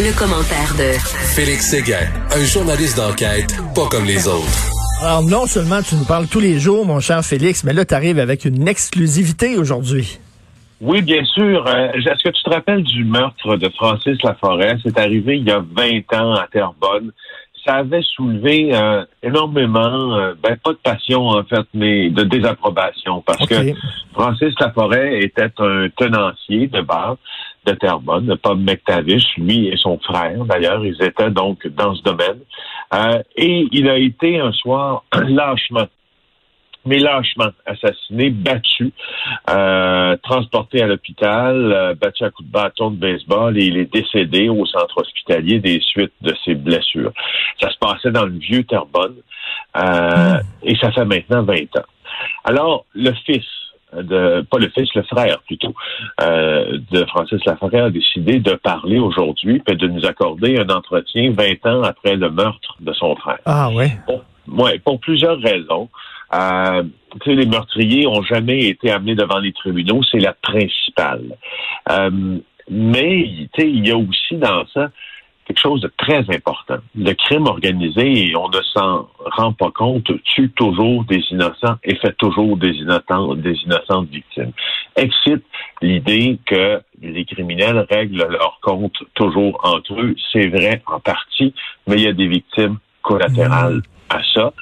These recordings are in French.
Le, commentaire de Félix Séguin, un journaliste d'enquête pas comme les autres. Alors, non seulement tu nous parles tous les jours, mon cher Félix, mais là, tu arrives avec une exclusivité aujourd'hui. Oui, bien sûr. Euh, est-ce que tu te rappelles du meurtre de Francis Laforêt? C'est arrivé il y a 20 ans à Terrebonne. Ça avait soulevé euh, énormément, euh, ben pas de passion en fait, mais de désapprobation parce que Francis Laforêt était un tenancier de bar de Terrebonne, Bob McTavish, lui et son frère d'ailleurs, ils étaient donc dans ce domaine. Euh, et il a été un soir lâchement mais lâchement assassiné, battu, euh, transporté à l'hôpital, euh, battu à coups de bâton de baseball et il est décédé au centre hospitalier des suites de ses blessures. Ça se passait dans le vieux Terrebonne euh, et ça fait maintenant 20 ans. Alors, le fils de pas le fils, le frère plutôt, euh, de Francis Laforêt a décidé de parler aujourd'hui et de nous accorder un entretien 20 ans après le meurtre de son frère. Ah ouais. Pour, ouais, pour plusieurs raisons. Euh, les meurtriers ont jamais été amenés devant les tribunaux, c'est la principale. Euh, mais il y a aussi dans ça quelque chose de très important. Le crime organisé, on ne s'en rend pas compte, tue toujours des innocents et fait toujours des, innocents, des innocentes victimes. Excite l'idée que les criminels règlent leur compte toujours entre eux. C'est vrai en partie, mais il y a des victimes collatérales à ça.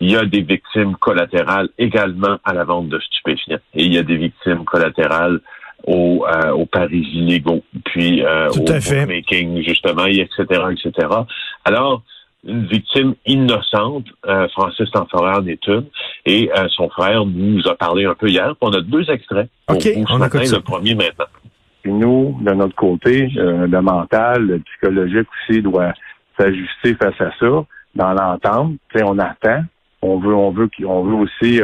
Il y a des victimes collatérales également à la vente de stupéfiants. Et il y a des victimes collatérales aux, euh, aux paris illégaux, puis euh, au bookmaking, justement, etc., etc. Alors, une victime innocente, euh, Francis Tanforel en est une, et euh, son frère nous a parlé un peu hier. On a deux extraits. OK, on a le premier maintenant. Et nous, de notre côté, euh, le mental, le psychologique aussi doit s'ajuster face à ça. Dans l'entente, on attend. On veut, on veut, on veut aussi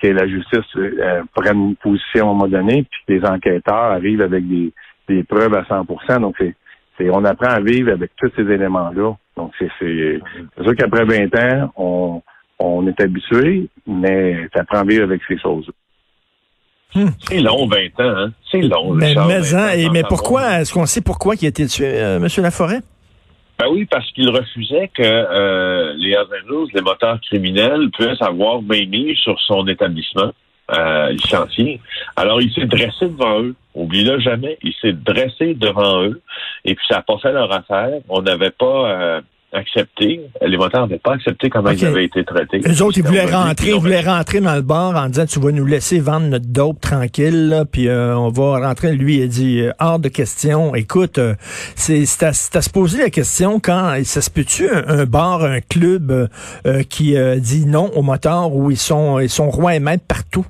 que la justice euh, prenne une position à un moment donné, puis que les enquêteurs arrivent avec des, des preuves à 100% Donc, c'est, c'est, on apprend à vivre avec tous ces éléments-là. Donc, c'est, c'est, c'est sûr qu'après 20 ans, on, on est habitué, mais ça apprend à vivre avec ces choses. Hmm. C'est long, 20 ans, hein? C'est long. Mais, mais, hein, mais pourquoi, est-ce qu'on sait pourquoi il a été tué, euh, M. Laforêt? Ben oui, parce qu'il refusait que euh, les Hazelus, les moteurs criminels, puissent avoir mis sur son établissement euh, licencié. Alors, il s'est dressé devant eux. Oublie-le jamais. Il s'est dressé devant eux. Et puis, ça fait leur affaire. On n'avait pas... Euh, accepté. Les votants n'avaient pas accepté comment ils avaient été traités. Les autres, ils voulaient rentrer, ils voulaient rentrer dans le bar en disant tu vas nous laisser vendre notre dope tranquille, là, puis euh, on va rentrer. Lui, il a dit euh, hors de question. Écoute, euh, c'est à, se poser la question quand ça se peut-tu un, bar, un club qui dit non aux moteurs où ils sont ils sont rois et maîtres partout?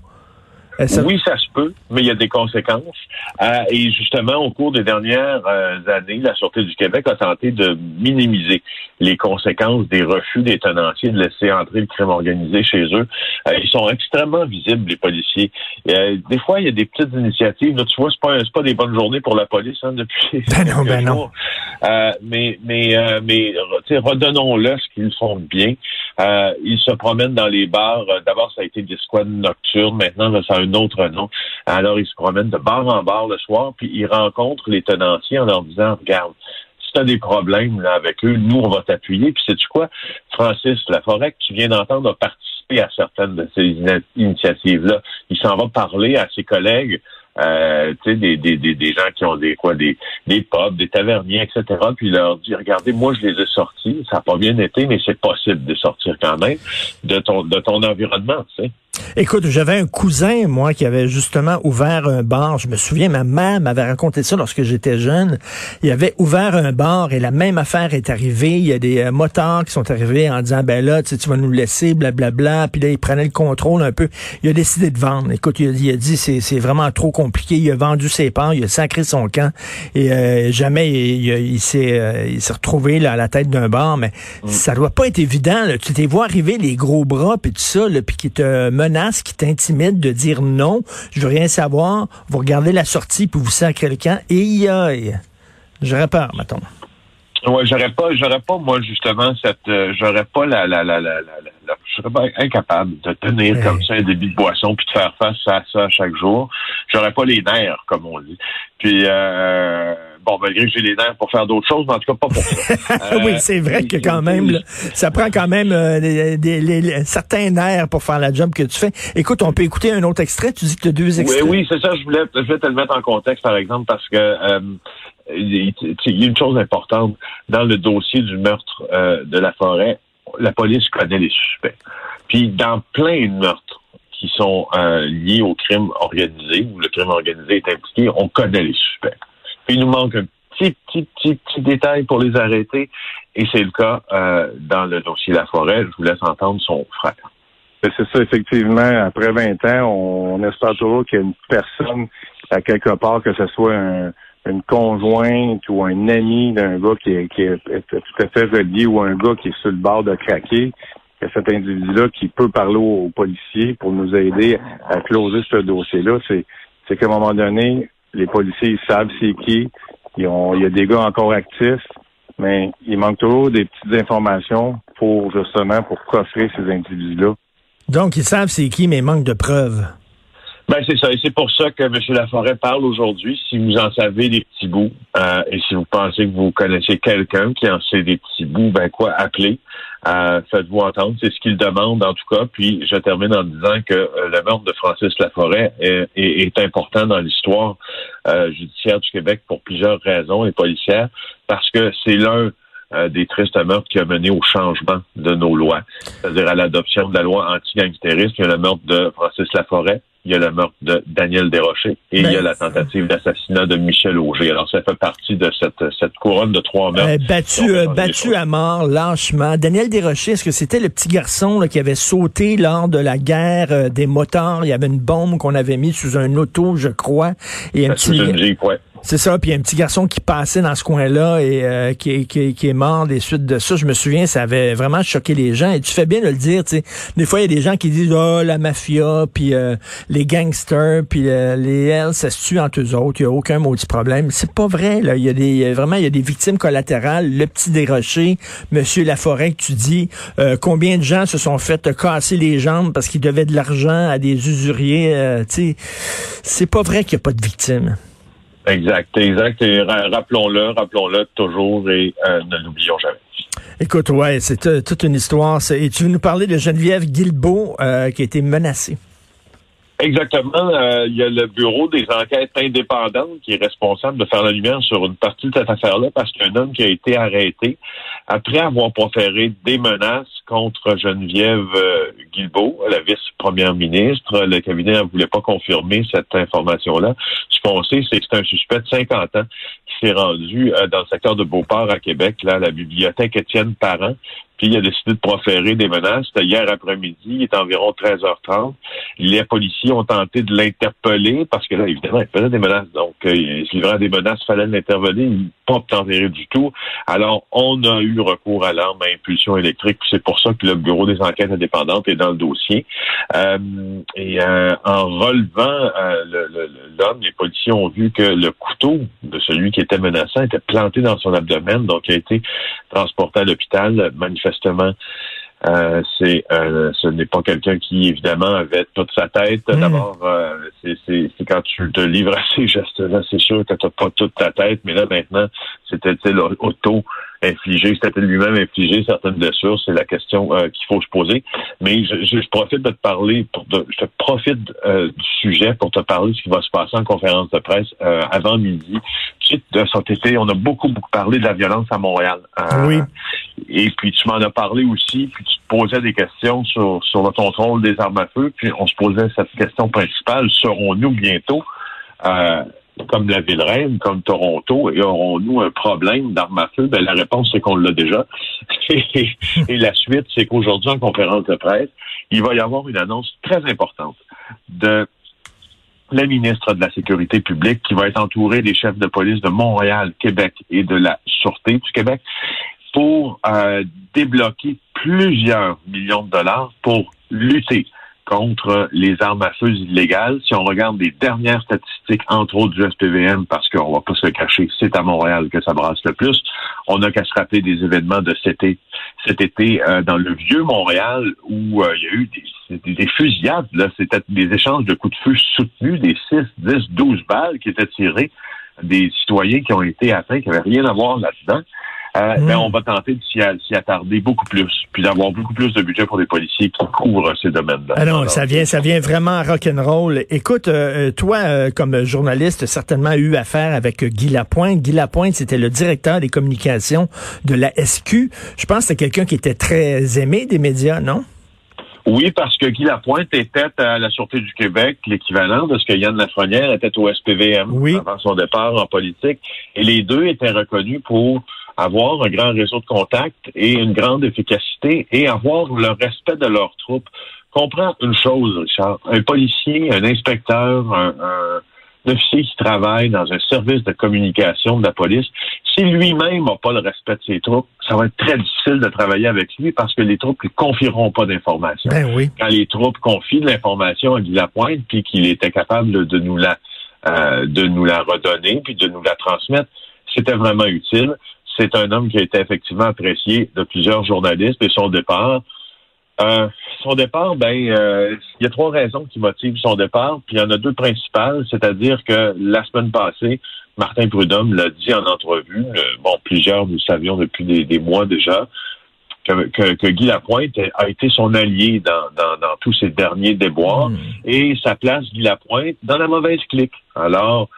Euh, oui, ça se peut, mais il y a des conséquences. Euh, et justement, au cours des dernières euh, années, la Sûreté du Québec a tenté de minimiser les conséquences des refus des tenanciers de laisser entrer le crime organisé chez eux. ils sont extrêmement visibles, les policiers. des fois, il y a des petites initiatives. Là, tu vois, c'est pas, pas des bonnes journées pour la police hein, depuis ben non, ben non. mais mais mais redonnons-le ce qu'ils font bien. ils se promènent dans les bars. D'abord, ça a été des squads nocturnes. Maintenant, ça a un autre nom. Alors, ils se promènent de bar en bar le soir, puis ils rencontrent les tenanciers en leur disant, regarde, si tu as des problèmes là, avec eux, nous, on va t'appuyer. Puis sais-tu quoi? Francis Laforêt, que tu viens d'entendre, a participé à certaines de ces initiatives-là. Il s'en va parler à ses collègues euh, sais, des, des, des, gens qui ont des quoi, des, des pubs, des taverniers, etc. Puis il leur dit, regardez, moi je les ai sortis, ça n'a pas bien été, mais c'est possible de sortir quand même de ton de ton environnement, tu sais. Écoute, j'avais un cousin, moi, qui avait justement ouvert un bar. Je me souviens, ma mère m'avait raconté ça lorsque j'étais jeune. Il avait ouvert un bar et la même affaire est arrivée. Il y a des euh, motards qui sont arrivés en disant, ben là, tu, sais, tu vas nous laisser, blablabla. Puis là, il prenait le contrôle un peu. Il a décidé de vendre. Écoute, il a, il a dit, c'est, c'est vraiment trop compliqué. Il a vendu ses parts, il a sacré son camp. Et euh, jamais il, il, il s'est, euh, il s'est retrouvé là, à la tête d'un bar. Mais ça doit pas être évident. Là. Tu t'es vois arriver les gros bras, puis tout ça, là, puis qui te menace, qui t'intimide de dire non, je veux rien savoir, vous regardez la sortie, puis vous sacrez le camp, et aïe, j'aurais peur, mettons. Ouais, j'aurais pas, j'aurais pas, moi, justement, cette, euh, j'aurais pas la, la, la, la, la, la- je serais pas incapable de tenir Ouais. comme ça un débit de boisson puis de faire face à ça chaque jour. J'aurais pas les nerfs, comme on dit. Puis, euh, bon, malgré que j'ai les nerfs pour faire d'autres choses, mais en tout cas pas pour ça. Euh, oui, c'est vrai que quand même, là, ça prend quand même euh, des, des- les- certains nerfs pour faire la job que tu fais. Écoute, on peut écouter un autre extrait. Tu dis que tu as deux Oui, extraits. oui, c'est ça. Je voulais, je voulais te le mettre en contexte, par exemple, parce que euh, il y a une chose importante dans le dossier du meurtre euh, de la forêt. La police connaît les suspects. Puis dans plein de meurtres qui sont euh, liés au crime organisé, où le crime organisé est impliqué, on connaît les suspects. Puis il nous manque un petit, petit, petit, petit détail pour les arrêter, et c'est le cas euh, dans le dossier La Forêt. Je vous laisse entendre son frère. C'est ça, effectivement. Après 20 ans, on, on espère toujours qu'il y a une personne à quelque part, que ce soit un- une conjointe ou un ami d'un gars qui est, qui est tout à fait relié ou un gars qui est sur le bord de craquer, que cet individu-là qui peut parler aux, policiers pour nous aider à closer ce dossier-là. C'est, c'est qu'à un moment donné, les policiers ils savent c'est qui. Ils ont, il y a des gars encore actifs, mais il manque toujours des petites informations pour justement pour coffrer ces individus-là. Donc, ils savent c'est qui, mais il manque de preuves. Ben c'est ça, et c'est pour ça que M. Laforêt parle aujourd'hui. Si vous en savez des petits bouts, euh, et si vous pensez que vous connaissez quelqu'un qui en sait des petits bouts, ben quoi, appelez, euh, faites-vous entendre. C'est ce qu'il demande en tout cas. Puis je termine en disant que euh, le meurtre de Francis Laforêt est, est, est important dans l'histoire euh, judiciaire du Québec pour plusieurs raisons et policières, parce que c'est l'un euh, des tristes meurtres qui a mené au changement de nos lois, c'est-à-dire à l'adoption de la loi anti-gangstérisme. Le meurtre de Francis Laforêt, il y a le meurtre de Daniel Desrochers et Ben, il y a la tentative d'assassinat de Michel Auger. Alors, ça fait partie de cette, cette couronne de trois meurtres. Euh, battu, euh, battu à mort, lâchement. Daniel Desrochers, est-ce que c'était le petit garçon là, qui avait sauté lors de la guerre euh, des motards? Il y avait une bombe qu'on avait mise sous un auto, je crois. Et un petit, une Jeep, ouais. C'est ça, puis un petit garçon qui passait dans ce coin-là et euh, qui, est- qui, qui est mort des suites de ça. Je me souviens, ça avait vraiment choqué les gens. Et tu fais bien de le dire, tu sais. Des fois, il y a des gens qui disent, oh, la mafia, puis euh, les gangsters, puis euh, les Hells, ça se tue entre eux autres. Il n'y a aucun maudit problème. C'est pas vrai, là. Il y a des, vraiment, il y a des victimes collatérales. Le petit déroché, Monsieur Laforêt, tu dis, euh, combien de gens se sont fait casser les jambes parce qu'ils devaient de l'argent à des usuriers, tu sais. C'est pas vrai qu'il n'y a pas de victimes. Exact, exact. Et rappelons-le, rappelons-le toujours et euh, ne l'oublions jamais. Écoute, ouais, c'est euh, toute une histoire. Et tu veux nous parler de Geneviève Guilbeault euh, qui a été menacée. Exactement. Euh, il y a le bureau des enquêtes indépendantes qui est responsable de faire la lumière sur une partie de cette affaire-là parce qu'il y a un homme qui a été arrêté après avoir proféré des menaces contre Geneviève euh, Guilbeault, la vice-première ministre. Le cabinet ne voulait pas confirmer cette information-là. Ce qu'on sait, c'est que c'est un suspect de 50 ans qui s'est rendu euh, dans le secteur de Beauport à Québec, là, à la bibliothèque Étienne Parent. Puis il a décidé de proférer des menaces. C'était hier après-midi, il est environ 13h30. Les policiers ont tenté de l'interpeller parce que là, évidemment, il faisait des menaces. Donc, euh, il se livrait des menaces, il fallait l'interpeller. Il n'a pas obtempéré du tout. Alors, on a eu recours à l'arme à impulsion électrique. C'est pour ça que le Bureau des enquêtes indépendantes est dans le dossier. Euh, et euh, en relevant euh, le- le- le- l'homme, les policiers ont vu que le couteau de celui qui était menaçant était planté dans son abdomen, donc il a été transporté à l'hôpital. Manifestement, euh, c'est euh, ce n'est pas quelqu'un qui évidemment avait toute sa tête. Mm. D'abord, euh, c'est quand tu te livres à ces gestes-là, c'est sûr que t'as pas toute ta tête, mais là maintenant, c'était tu sais, là, auto infligé, c'était lui-même infligé certaines blessures, c'est la question euh, qu'il faut se poser. Mais je, je- je profite de te parler, pour te- je te profite euh, du sujet pour te parler de ce qui va se passer en conférence de presse euh, avant midi tu sais, cet été, on a beaucoup, beaucoup parlé de la violence à Montréal. Euh, Oui. Et puis tu m'en as parlé aussi, puis tu te posais des questions sur, sur le contrôle des armes à feu, puis on se posait cette question principale, serons-nous bientôt, euh, comme la ville reine, comme Toronto, et aurons-nous un problème d'armes à feu? Ben, la réponse, c'est qu'on l'a déjà. et, la suite, c'est qu'aujourd'hui, en conférence de presse, il va y avoir une annonce très importante de la ministre de la Sécurité publique qui va être entourée des chefs de police de Montréal, Québec et de la Sûreté du Québec pour euh, débloquer plusieurs millions de dollars pour lutter contre les armes à feu illégales. Si on regarde les dernières statistiques, entre autres du SPVM, parce qu'on va pas se le cacher, c'est à Montréal que ça brasse le plus. On n'a qu'à se rappeler des événements de cet été, cet été euh, dans le vieux Montréal où euh, il y a eu des, des fusillades. Là, c'était des échanges de coups de feu soutenus, des 6, 10, 12 balles qui étaient tirées des citoyens qui ont été atteints, qui n'avaient rien à voir là-dedans. Euh, ben, on va tenter de s'y attarder beaucoup plus, puis d'avoir beaucoup plus de budget pour des policiers qui couvrent ces domaines-là. Ah non, Alors, ça vient, ça vient vraiment rock'n'roll. Écoute, euh, toi, euh, comme journaliste, certainement eu affaire avec euh, Guy Lapointe. Guy Lapointe, c'était le directeur des communications de la SQ. Je pense que c'était quelqu'un qui était très aimé des médias, non? Oui, parce que Guy Lapointe était à la Sûreté du Québec, l'équivalent de ce que Yann Lafrenière était au SPVM Oui. avant son départ en politique. Et les deux étaient reconnus pour avoir un grand réseau de contacts et une grande efficacité et avoir le respect de leurs troupes. Comprends une chose, Richard. Un policier, un inspecteur, un, un officier qui travaille dans un service de communication de la police, si lui-même n'a pas le respect de ses troupes, ça va être très difficile de travailler avec lui parce que les troupes ne confieront pas d'informations Ben oui. quand les troupes confient de l'information à Guy Lapointe, puis qu'il était capable de, de nous la euh, de nous la redonner, puis de nous la transmettre, c'était vraiment utile. C'est un homme qui a été effectivement apprécié de plusieurs journalistes et son départ. Euh, son départ, ben, euh, il y a trois raisons qui motivent son départ, puis il y en a deux principales, c'est-à-dire que la semaine passée, Martin Prudhomme l'a dit en entrevue, euh, bon, plusieurs nous savions depuis des, des mois déjà, que, que, que Guy Lapointe a été son allié dans, dans, dans tous ces derniers déboires Hmm. et ça place Guy Lapointe dans la mauvaise clique. Alors,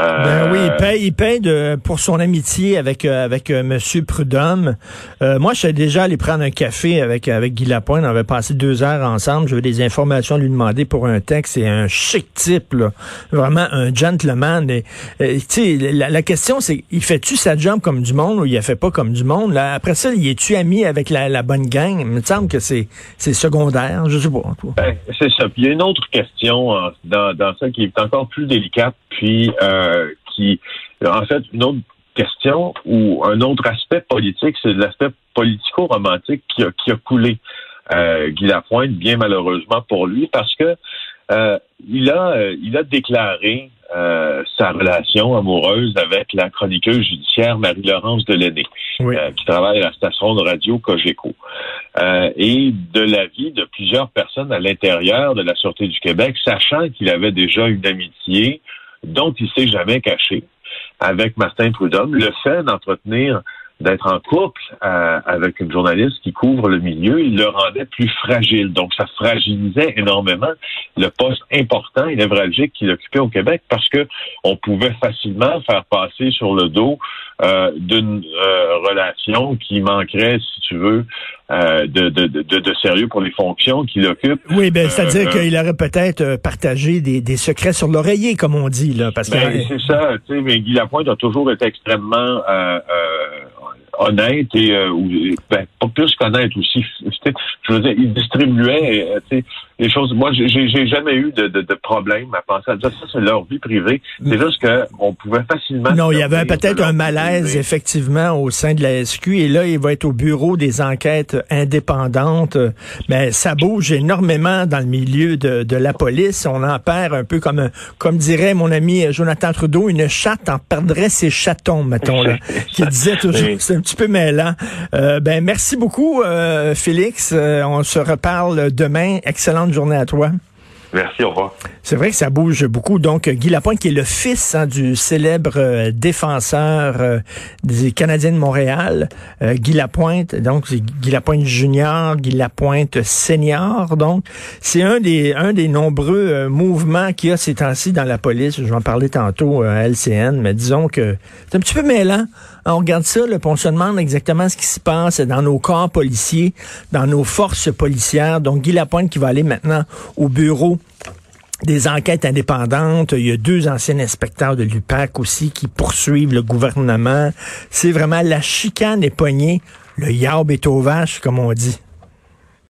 euh, Ben oui, il paye, il paye de, pour son amitié avec euh, avec euh, Monsieur Prudhomme. Euh, moi, je suis déjà allé prendre un café avec avec Guy Lapointe. On avait passé deux heures ensemble. J'avais des informations à lui demander pour un texte. C'est un chic type, là. vraiment un gentleman. Et, euh, tu sais, la, la question, c'est, il fait-tu sa job comme du monde ou il la fait pas comme du monde? Là Après ça, il est-tu ami avec la, la bonne gang? Il me semble que c'est c'est secondaire. Je sais pas. Ben, c'est ça. Puis il y a une autre question euh, dans, dans ça qui est encore plus délicate, puis euh, qui, en fait, une autre question ou un autre aspect politique, c'est l'aspect politico-romantique qui a, coulé euh, Guy Lapointe, bien malheureusement pour lui, parce que euh, il a euh, il a déclaré euh, sa relation amoureuse avec la chroniqueuse judiciaire Marie-Laurence Delenay Oui. euh, qui travaille à la station de radio Cogeco. Euh, et de l'avis de plusieurs personnes à l'intérieur de la Sûreté du Québec, sachant qu'il avait déjà une amitié dont il s'est jamais caché avec Martin Prudhomme, le fait d'entretenir d'être en couple euh, avec une journaliste qui couvre le milieu, il le rendait plus fragile. Donc, ça fragilisait énormément le poste important et névralgique qu'il occupait au Québec parce que on pouvait facilement faire passer sur le dos euh, d'une euh, relation qui manquerait, si tu veux, euh, de, de, de, de sérieux pour les fonctions qu'il occupe. Oui, ben c'est-à-dire euh, qu'il aurait peut-être euh, partagé des, des secrets sur l'oreiller, comme on dit là, parce que Ben, c'est ça, tu sais, mais Guy Lapointe a toujours été extrêmement euh, euh, honnête et euh, ben, pas plus qu'honnête aussi. Je veux dire, il distribuait euh, tu sais, les choses. Moi, j'ai j'ai jamais eu de, de, de problème à penser à dire ça, c'est leur vie privée. C'est juste que on pouvait facilement. Non, il y avait peut-être un malaise, privée. effectivement, au sein de la SQ. Et là, il va être au bureau des enquêtes indépendantes. Mais ça bouge énormément dans le milieu de, de la police. On en perd un peu comme, un- comme dirait mon ami Jonathan Trudeau, une chatte en perdrait ses chatons, mettons, là, qui disait toujours. C'est un petit peu mêlant. Euh, ben, merci beaucoup, euh, Félix. Euh, on se reparle demain. Excellente journée à toi. Merci, au revoir. C'est vrai que ça bouge beaucoup. Donc, Guy Lapointe, qui est le fils hein, du célèbre euh, défenseur euh, des Canadiens de Montréal, euh, Guy Lapointe, donc c'est Guy Lapointe junior, Guy Lapointe senior. Donc, c'est un des un des nombreux mouvements qu'il y a ces temps-ci dans la police. Je vais en parler tantôt à LCN, mais disons que c'est un petit peu mêlant. On regarde ça, là, on se demande exactement ce qui se passe dans nos corps policiers, dans nos forces policières. Donc, Guy Lapointe qui va aller maintenant au bureau des enquêtes indépendantes. Il y a deux anciens inspecteurs de l'UPAC aussi qui poursuivent le gouvernement. C'est vraiment la chicane est poignée. Le yarb est au vache, comme on dit.